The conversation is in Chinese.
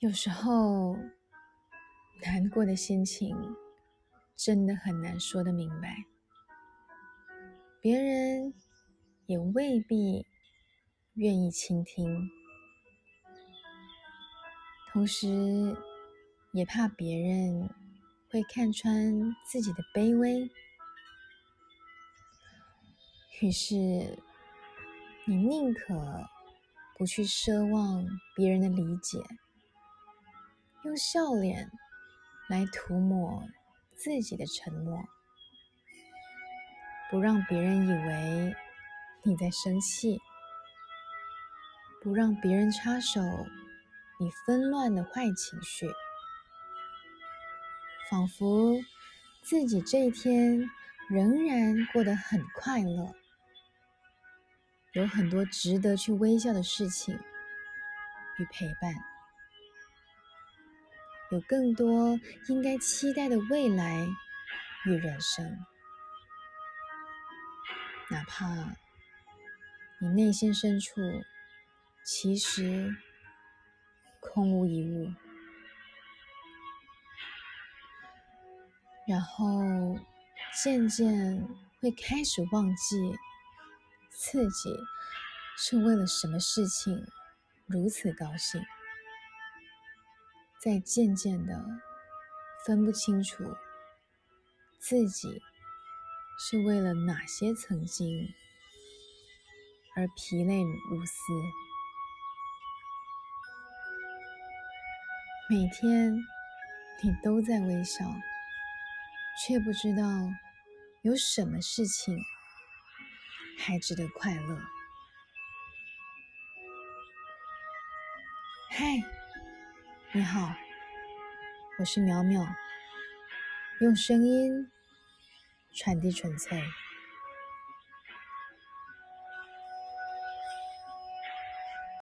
有时候难过的心情真的很难说得明白，别人也未必愿意倾听，同时也怕别人会看穿自己的卑微，于是你宁可不去奢望别人的理解。用笑脸来涂抹自己的沉默，不让别人以为你在生气，不让别人插手你纷乱的坏情绪，仿佛自己这一天仍然过得很快乐，有很多值得去微笑的事情与陪伴。有更多应该期待的未来与人生，哪怕你内心深处其实空无一物，然后渐渐会开始忘记自己是为了什么事情如此高兴。在渐渐的分不清楚自己是为了哪些曾经而疲累如斯，每天你都在微笑，却不知道有什么事情还值得快乐。嗨。你好，我是淼淼，用声音传递纯粹。